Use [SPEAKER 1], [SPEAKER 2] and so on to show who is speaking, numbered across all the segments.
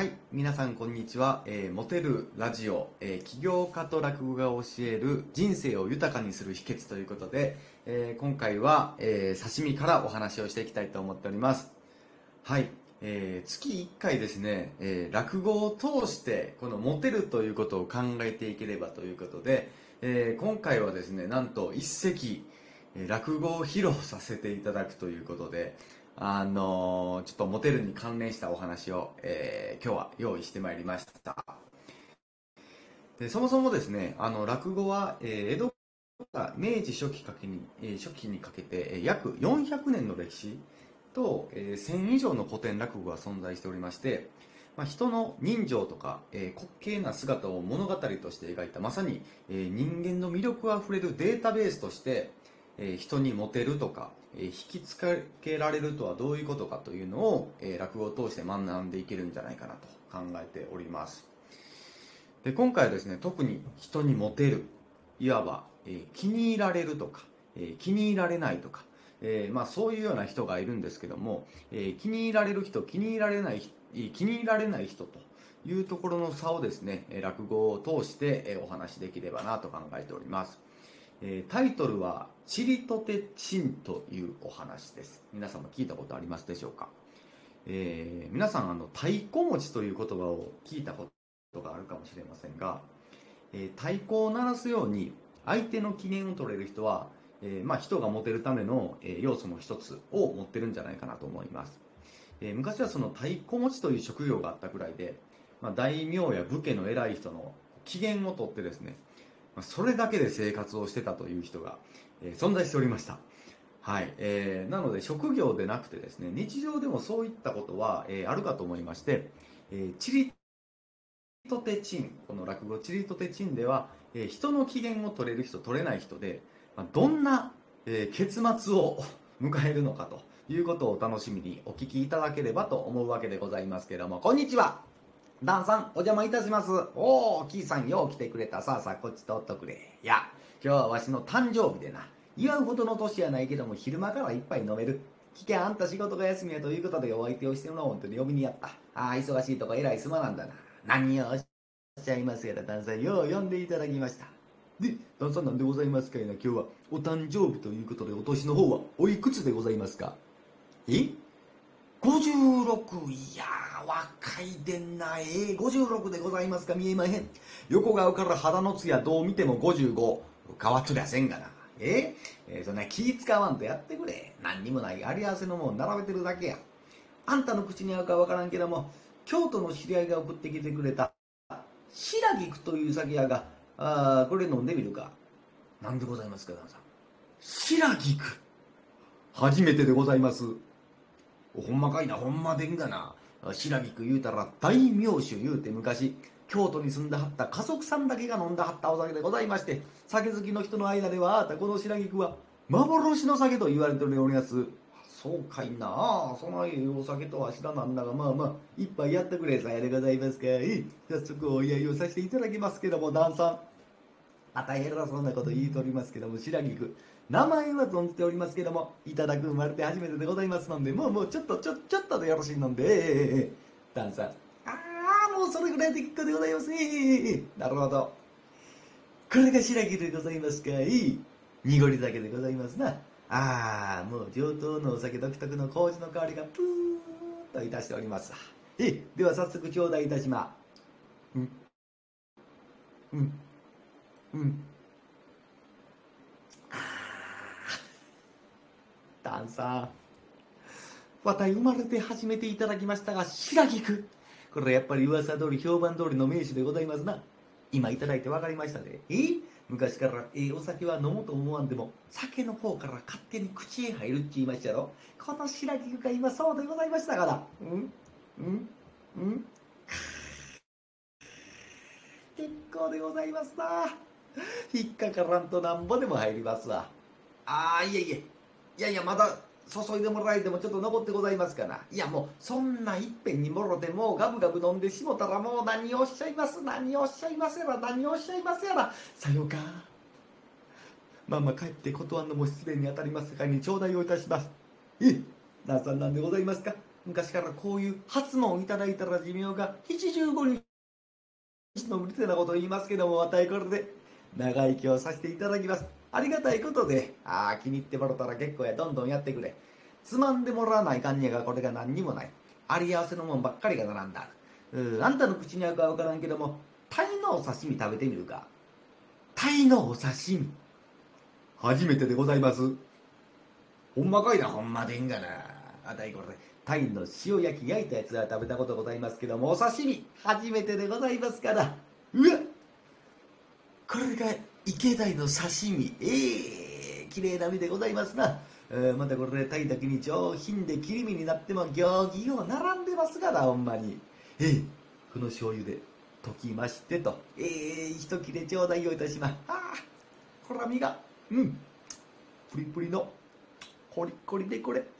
[SPEAKER 1] はい、皆さんこんにちは。えーモテるラジオ、えー起業家と落語が教える人生を豊かにする秘訣ということで、えー今回は、えー刺身からお話をしていきたいと思っております。はい、えー月1回ですね、えー落語を通してこのモテるということを考えていければということで、えー今回はですね、なんと一席、落語を披露させていただくということで、あのちょっとモテるに関連したお話を、えー今日は用意してまいりました。でそもそもですね、あの落語は、えー江戸から明治初期かけに、えー初期にかけて、え約400年の歴史と、えー1000以上の古典落語が存在しておりまして、まあ、人の人情とか、えー滑稽な姿を物語として描いたまさに、えー人間の魅力あふれるデータベースとして、えー人にモテるとか、引きつけられるとはどういうことかというのを、えー落語を通して学んでいけるんじゃないかなと考えております。で今回はですね特に人にモテるいわば、えー気に入られるとか、えー気に入られないとか、えーまあ、そういうような人がいるんですけども、えー気に入られる人気に入られない人気に入られない人というところの差をですねえ落語を通してえお話しできればなと考えております。えータイトルは「チリとてチン」というお話です。皆様聞いたことありますでしょうか、えー皆さんあの太鼓持ちという言葉を聞いたことがあるかもしれませんが、えー太鼓を鳴らすように相手の機嫌を取れる人は、えまあ、人がモテるための、え要素の一つを持ってるんじゃないかなと思います、え昔はその太鼓持ちという職業があったくらいで、まあ、大名や武家の偉い人の機嫌を取ってですねそれだけで生活をしてたという人が、え存在しておりました。はい、えーなので職業でなくてですね、日常でもそういったことは、えーあるかと思いまして、えーチリとてチン、この落語チリとてチンでは、えー人の機嫌を取れる人、取れない人で、まあどんな、えー結末を 迎えるのかということをお楽しみにお聞きいただければと思うわけでございますけれども、こんにちは。ダンさん、お邪魔いたします。おー、キーさんよう来てくれた。さあさあ、こっち通っとくれ。いや、今日はわしの誕生日でな。祝うほどの年やないけども、昼間から一杯飲める。聞け、あんた仕事が休みやということでお相手をしてもらおうと呼びにやった。ああ、忙しいとこ偉いすまなんだな。何をおっしゃいますやら、ダンさん、よう呼んでいただきました。で、ダンさんなんでございますかいな、今日は。お誕生日ということで、お年の方はおいくつでございますか？え？56いやー若いでんな。えー、56でございますか？見えまへん。横顔から肌のつやどう見ても55変わっとりゃせんがな。え？ーえーそんな気使わんとやってくれ。何にもないあり合わせのもん並べてるだけや。あんたの口に合うかわからんけども京都の知り合いが送ってきてくれた白菊という酒屋があこれ飲んでみるか。なんでございますか旦さん。白菊。初めてでございます。ほんまかいな、ほんまでんがな。白菊言うたら大名酒言うて昔、京都に住んではった家族さんだけが飲んではったお酒でございまして、酒好きの人の間では、あなたこの白菊は幻の酒と言われております。そうかいなあそのいお酒とは知らなんだが、まあまあ、一杯やってくれさやでございますか。ええ早速お祝いをさせていただきますけども、旦さん。また偉そうなこと言いとりますけども、白菊。名前は存じておりますけども、いただく生まれて初めてでございますので、もうもうちょっとちょ、ちょっとでよろしいので、ええええええ旦さん。ああ、もうそれぐらいで結構でございます。ええええなるほど。これが白菊でございますか。い。濁り酒でございますな。ああ、もう上等のお酒独特の麹の香りがプーッといたしております。え、では早速頂戴いたしま。うん。うん。うん。ダンさん。わた生まれて初めていただきましたが、白菊。これやっぱり噂通り評判通りの名手でございますな。今いただいて分かりましたで。え？昔からええお酒は飲もうと思わんでも、酒の方から勝手に口へ入るって言いましたろ。この白菊が今そうでございましたから。うん？うん？うん？結構でございますな。引っかからんとなんぼでも入りますわ。ああ、いえいえ。いやいや、まだ注いでもらえてもちょっと残ってございますかな。いや、もう、そんないっぺんにもろてもうガブガブ飲んでしもたらもう何をおっしゃいます、何をおっしゃいますやら、何をおっしゃいますやら。さようか。まあまあ帰って断るのも失礼に当たりますがに頂戴をいたします。ええ、旦さんなんでございますか昔からこういう初問をいただいたら寿命が75日のうるせなことを言いますけども、またこれで長生きをさせていただきます。ありがたいことで、ああ、気に入ってもらったら結構や、どんどんやってくれ。つまんでもらわないかんにゃがこれが何にもない。あり合わせのもんばっかりが並んだ。うあんたの口に合うかわからんけども、タイのお刺身食べてみるか。タイのお刺身。初めてでございます。ほんまかいな、ほんまでいいんがな。あたいこれ、タイの塩焼き焼いたやつは食べたことございますけども、お刺身、初めてでございますから。うわこれが池鯛の刺身。ええー、綺麗な身でございますな。えー、またこれでタイだけに上品で切り身になっても行儀を並んでますから、ほんまに。ええー、この醤油で溶きましてと。ええー、一切れ頂戴をいたします。ああ、これは身が、うん、プリプリの、コリコリでこれ。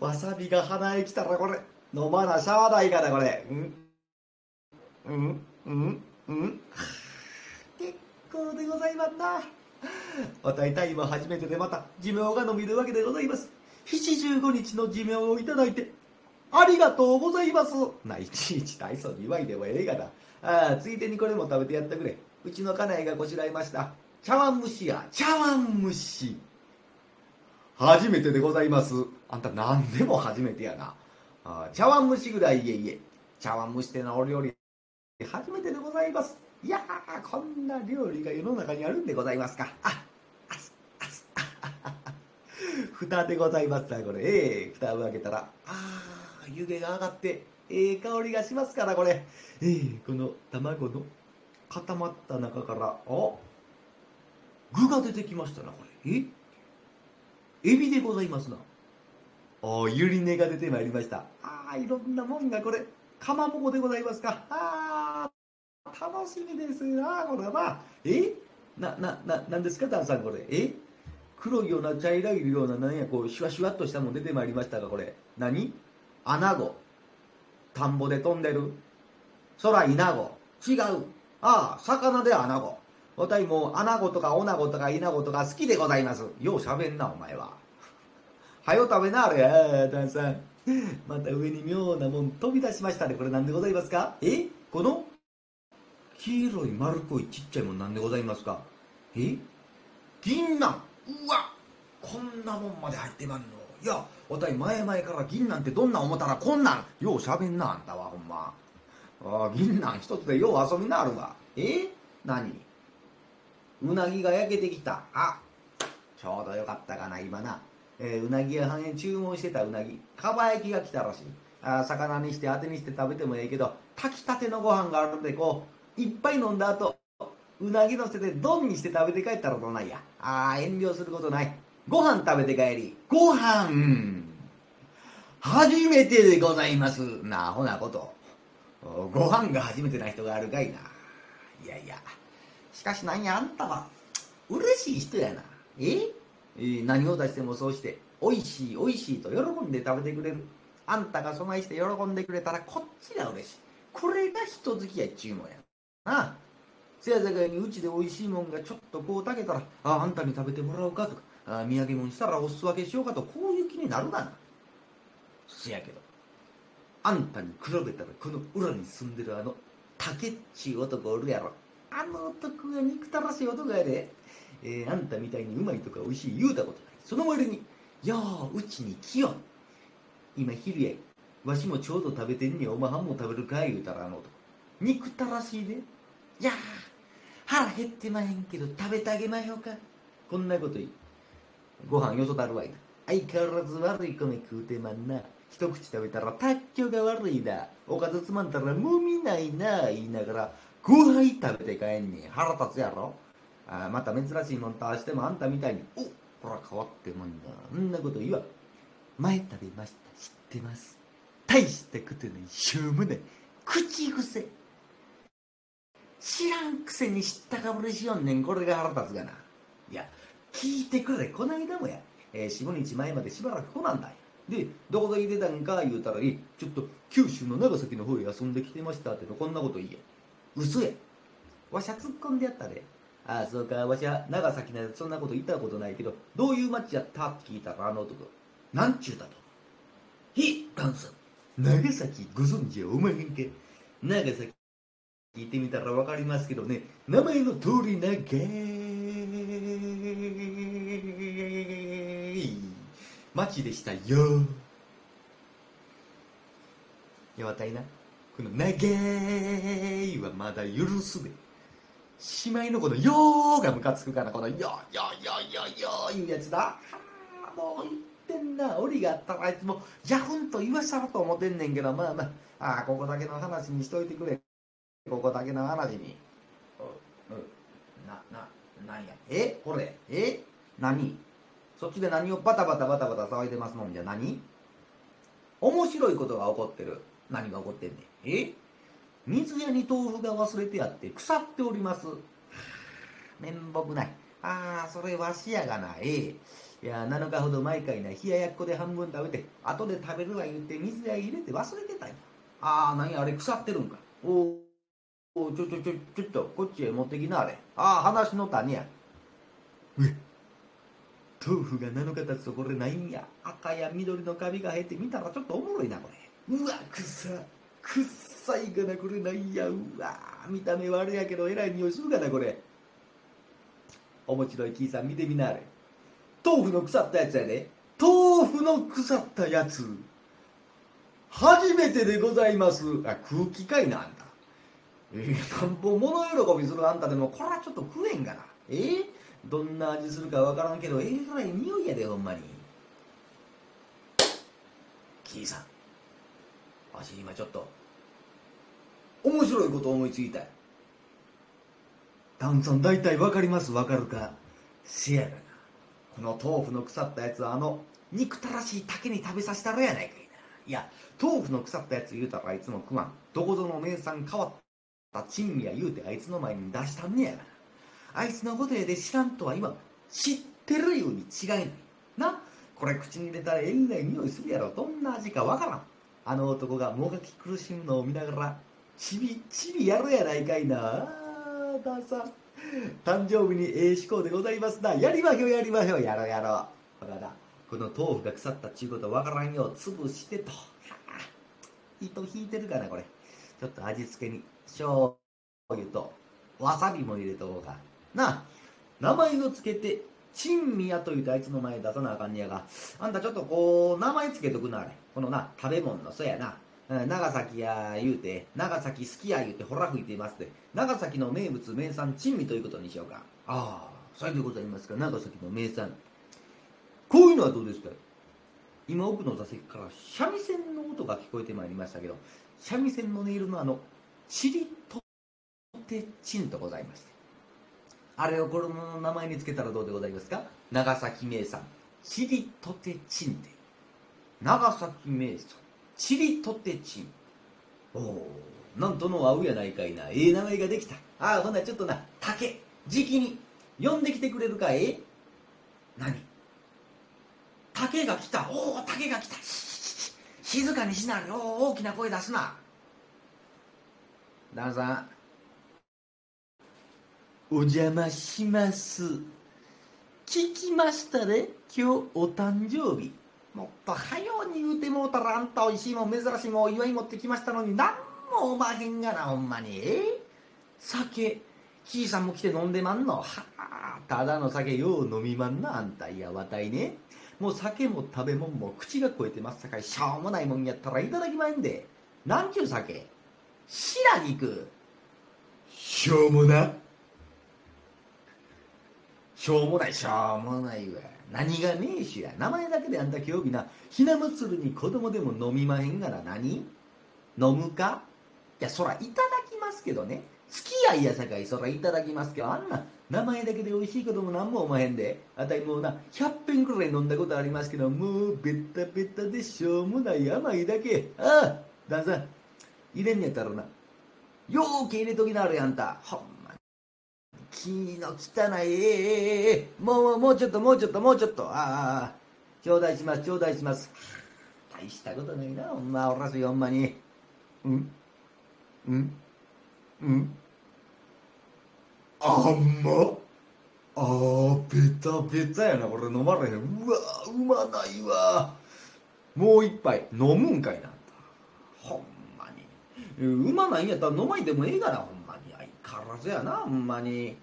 [SPEAKER 1] わさびが鼻へ来たらこれ、飲まなしゃあないからこれ。うん、うん、うん、うん。結構でございますな。おたいたいも初めてでまた寿命が伸びるわけでございます。七十五日の寿命をいただいて、ありがとうございます。な、いちいち大層に祝いでもええがな。ああ、ついでにこれも食べてやってくれ。うちの家内がこしらえました。茶碗蒸しや、茶碗蒸し。初めてでございます。あんた何でも初めてやな。あ茶碗蒸しぐらいいえいえ。茶碗蒸しってなお料理、初めてでございます。いや、こんな料理が世の中にあるんでございますか。あ、あつ、あつ、あああ蓋でございますなこれ。ええー、蓋を開けたら、あー、湯気が上がって、ええー、香りがしますから、これ。ええー、この卵の固まった中から、あ、具が出てきましたな、これ。え？エビでございますな。あゆり根が出てまいりました。ああ、いろんなもんがこれ、かまぼこでございますか。ああ、楽しみですな、これは。え？な、な、な、なんですか、旦さん、これ？え？黒いような茶色いような、なんや、こう、シュワシュワっとしたもん出てまいりましたが、これ。何？アナゴ。田んぼで飛んでる。空、イナゴ。違う。ああ、魚でアナゴ。わたいもう、アナゴとかオナゴとかイナゴとか好きでございます。よう喋んな、お前は。はよ食べな、あれ。ああ、旦さん。また上に妙なもん飛び出しましたね。これなんでございますか？え？この黄色い丸っこいちっちゃいもんなんでございますか？え？銀杏。うわ！こんなもんまで入ってまんの。いやわたい前々から銀杏ってどんな思ったらこんなん。ようしゃべんなあんたはほんま。ああ銀杏一つでよう遊びなあるわ。え？何？うなぎが焼けてきた。あ！ちょうどよかったかな今な、えー、うなぎ屋さんへ注文してたうなぎ。かば焼きが来たらしい。あ魚にして当てにして食べてもええけど炊きたてのご飯があるんでこういっぱい飲んだ後、うなぎのせて丼にして食べて帰ったらどないや？ああ、遠慮することない。ご飯食べて帰り。ご飯初めてでございます。なあ、ほなこと。ご飯が初めてな人があるかいな。いやいや。しかしなんや、あんたは、嬉しい人やな。え？え何を出してもそうして、美味しい美味しいと喜んで食べてくれる。あんたがそないして喜んでくれたらこっちが嬉しい。これが人付き合いちゅうもんや。あ。せやさかいにうちで美味しいもんがちょっとこう炊けたらああんたに食べてもらおうかとかあ土産物したらお裾分けしようかとこういう気になるがな。せやけどあんたに比べたらこの裏に住んでるあの竹っちゅう男おるやろ。あの男が憎たらしい男やで、えー、あんたみたいにうまいとか美味しい言うたことない。その割に「やあうちに来よ今昼やわしもちょうど食べてんねお前はんも食べるかい言うたらあの男。憎たらしいで。いや腹減ってまへんけど食べてあげまひょうか。こんなこと言いご飯よそたるわいな。相変わらず悪い米食うてまんな。一口食べたら卓球が悪いな。おかずつまんだらもみないな。言いながら5杯食べて帰んねん。腹立つやろ。あまた珍しいもんとしてもあんたみたいに。おこら変わってもんだそんなこと言わ。前食べました。知ってます。大したことない。しょうもない。口癖。知らんくせに知ったかぶりしよんねん。これが腹立つがな。いや聞いてくれ。こないだもや、えー、45日前までしばらく来なんだよでどこで出たんか言うたらいいちょっと九州の長崎の方へ遊んできてましたってのこんなこと言え嘘や。わしゃ突っ込んでやったで。ああそうか。わしゃ長崎なんてそんなこと言ったことないけどどういう町やったって聞いたらあの男。なんちゅうだと。へダンさん。長崎ご存知はおまへんか長崎聞いてみたらわかりますけどね。名前の通り長い町でしたよ。やわたいな。この長いはまだ許すでしまいのこのよーがムカつくからこのよーよーよーよーよーいうやつだ。はあもう言ってんな。檻があったらあいつもジャフンと言わしたらと思ってんねんけどまあまあ。ああここだけの話にしといてくれ。ここだけの話に。うん。なななんや？え？これ？え？何？そっちで何をバタバタバタバタ騒いでますの？んじゃ何？面白いことが起こってる。何が起こってんねん？え？水屋に豆腐が忘れてあって腐っております。面目ない。ああそれわしやがな。ええ。いや7日ほど前かいな冷ややっこで半分食べて後で食べるわ言って水屋入れて忘れてたんや。ああ何あれ腐ってるんか。おおちょちょちょちょっとこっちへ持ってきなあれ。ああ話の種や。え豆腐が7日経つとこれないんや。赤や緑のカビが生えて見たらちょっとおもろいなこれ。うわくさくっさいがなこれないや。うわ見た目はあれやけどえらい匂いするかなこれ。面白いキーさん見てみなあれ。豆腐の腐ったやつやで。豆腐の腐ったやつ。初めてでございます。あ空気かいなあんた、なん。ぼ物喜びするあん。たでもこれはちょっと食えん。がなえー、どん。な味するかわからん。けどえらい匂いやでほん。まにキーさん。わし今ちょっと面白いこと思いついた旦さん。大体わかりますわかるかせやがなこの豆腐の腐ったやつはあの憎たらしい竹に食べさせたらやないかいないや豆腐の腐ったやつ言うたらあいつも食わん。どこぞの名産変わった珍味や言うてあいつの前に出したんねやがなあいつのことやで知らんとは今知ってるように違いないな。これ口に入れたらえらい匂いするやろ。どんな味かわからん。あの男がもがき苦しむのを見ながらちびちびやるやないかいな。あーださん誕生日にええ志向でございますな。やりましょうやりましょう。やろやろう。ほらな。この豆腐が腐ったっちゅうことわからんよう。潰してと。糸引いてるかなこれ。ちょっと味付けに。醤油とわさびも入れとこうか。な名前を付けて珍味やというとあいつの前出さなあかんねやがあんたちょっとこう名前つけとくなあれ。このな食べ物のそやな。長崎や言うて長崎好きや言うてほら吹いていますで長崎の名物名産珍味ということにしようか。ああそれでございますか。長崎の名産。こういうのはどうですか？今奥の座席から三味線の音が聞こえてまいりましたけど三味線の音色のあのチリとてチンとございまして。あれを子供の名前につけたらどうでございますか？長崎名産。チリとてチンで。長崎名産。チリとてチンおおなんとの合うやないかいな。ええ名前ができた。ああほんならちょっとな竹じきに呼んできてくれるかえ何？竹が来た。おお竹が来た。静かにしなおお大きな声出すな。旦那さん。お邪魔します。聞きましたね今日お誕生日。もっと早うに言うてもうたらあんたおいしいもん珍しいもんお祝い持ってきましたのになんもおまへんがなほんまに。酒。キーさんも来て飲んでまんの。はあただの酒よう飲みまんなあんた。いやわたいね。もう酒も食べ物も口が超えてますさかい。しょうもないもんやったらいただきまんで。なんちゅう酒？白菊。しょうもな。しょうもない。しょうもないわ。何が名手や。名前だけであんた今日日な。ひな祭りに子供でも飲みまへんがな何？飲むか？いやそらいただきますけどね。付き合いやさかい。そらいただきますけど。あんな名前だけで美味しいことも何もおまへんで。あたりもうな100遍くらい飲んだことありますけど。もうベッタベタでしょうもない。甘いだけ。ああ旦さん入れんねやったらな。ようけ入れときなあれあんた。ほんまに。気の汚い。ええええええもうもうちょっともうちょっともうちょっと。ああ頂戴します頂戴します。大したことないなほんまおらすよほんまに。うん？うん？うん？あんま？あーベタベタやな。これ飲まれへん。うわうまないわ。もう一杯飲むんかいな。ほんまにうまないん。やったら飲まいでもええがなほん。まに相変わらずやなほん。まに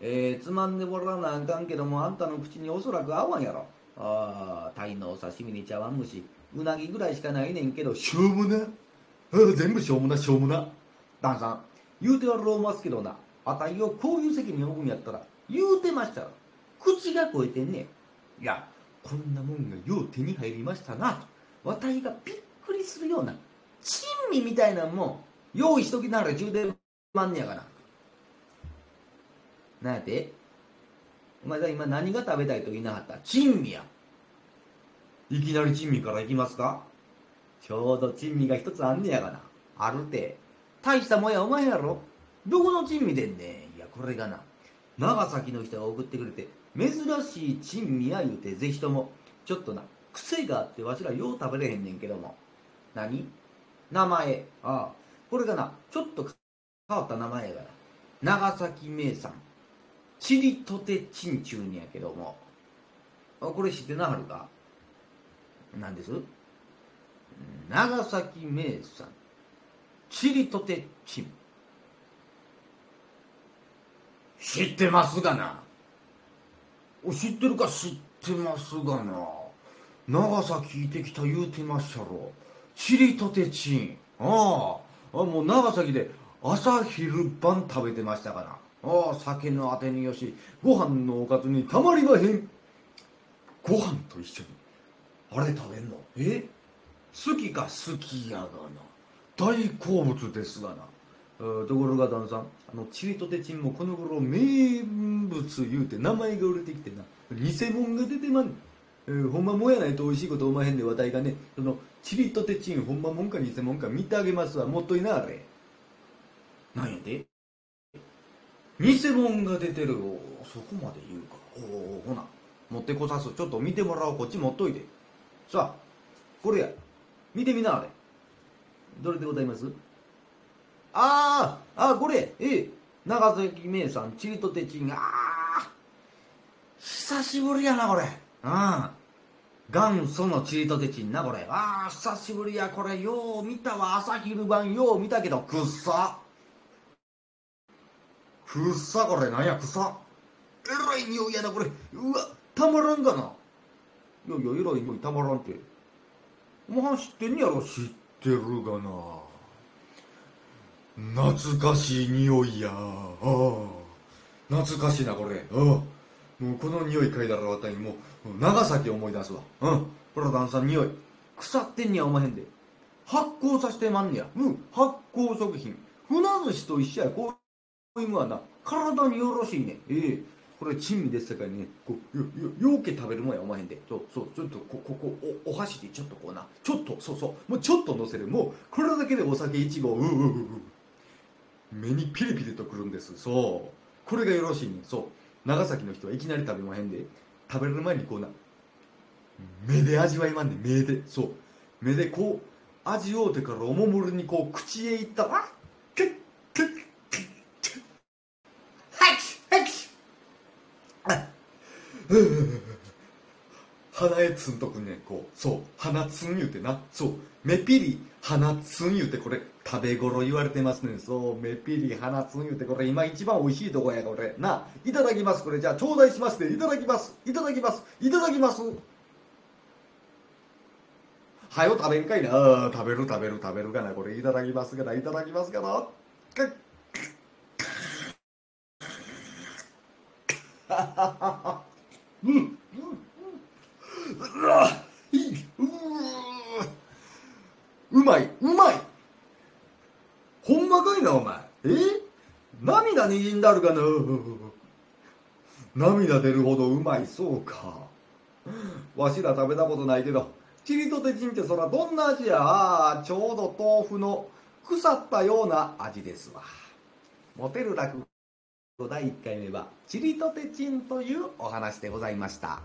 [SPEAKER 1] えー、つまん。でもらわなあかん。けどもあん。たの口におそらく合わん。やろああ鯛のお刺身に茶碗蒸しうなぎぐらいしかないねん。けどしょうもな全部しょうもなしょうもな旦さん。言うてはろうますけどなあたいをこういう席に置くん。やったら言うてましたら口が肥えてん。ねいやこん。なもん。がよう手に入りましたなとわたいがびっくりするような珍味みたいなも用意しときながら充電まんねやがななんやて？お前さ今何が食べたいと言いなかった？珍味や。いきなり珍味からいきますか？ちょうど珍味が一つあんねやがな。あるて。大したもんやお前やろ。どこの珍味でんねん？いやこれがな。長崎の人が送ってくれて珍しい珍味や言うてぜひとも。ちょっとな癖があってわしらよう食べれへんねんけども。何？名前。ああ。これがなちょっと変わった名前やがな長崎名産。チリトテチンチューにやけども。あこれ知ってなはるか？何です？長崎名産。チリトテチン知ってますがな。知ってるか？知ってますがな。長崎行ってきた言うてましたろチリトテチン。ああ。もう長崎で朝昼晩食べてましたから。ああ酒のあてによしご飯のおかずにたまりまへん。ご飯と一緒に。あれ食べんの？え？好きか好きやがな。大好物ですがな。ところが旦さんあのチリとテチンもこの頃名物言うて名前が売れてきてな。偽物が出てまんねん、えー、ほんまもんやないと美味しいことおまへんで話題がね。そのチリとテチンほんまもんか偽物か見てあげますわ。もっといなあれ。なんやで偽物が出てるおそこまで言うか。おおほな。持ってこさす。ちょっと見てもらおう。こっち持っといて。さあこれや。見てみなあれ。どれでございます？あああこれ。ええ。長崎名産チリとテチン。ああ久しぶりやなこれ。うん。元祖のチリとテチンなこれ。ああ久しぶりや。これよう見たわ。朝昼晩よう見たけどくっさ。くっさ。これなんやくさ。えらい匂いやなこれ。うわたまらんがな。いやいやえらい匂いたまらんて。お前知ってんやろ？知ってるがな。懐かしい匂いや。ああ懐かしいなこれ。ああもうこの匂い嗅いだらわたにもう長崎思い出すわ。うん。これ旦さん匂い。腐ってんにゃおまへんで。発酵させてまんねや。うん。発酵食品。船寿司と一緒や。こう芋はな。体によろしいね。ええ。これ珍味ですさかいね。こうよよようけ食べるもんやおまへんで。そうそうちょっとこここおお箸でちょっとこうな。ちょっとそうそう。もうちょっと乗せる。もうこれだけでお酒1合。ううううう目にピリピリとくるんです。そう。これがよろしいね。そう長崎の人はいきなり食べまへんで食べる前にこうな目で味わいまんね目で。そう。目でこう味をうてからおもむろにこう口へいったらキュッキュッ。鼻へつんとくねこう。そう。鼻つん言うてな。そう。目ピリ鼻つん言うてこれ食べ頃言われてますね。そう目ピリ鼻つん言うてこれ今一番美味しいとこやこれ。ないただきます。これじゃあ頂戴しますねいただきます。いただきます。いただきます。はよ食べんかいな。食べる食べる食べるがな。これいただきますがな。いただきますがな。うんうんうん。うまいうまいほんまかいなお前え涙にじんだるかな？涙出るほどうまいそうか。わしら食べたことないけどチリとテチンってそらどんな味や？ちょうど豆腐の腐ったような味ですわ。モテる落語第1回目はチリとテチンというお話でございました。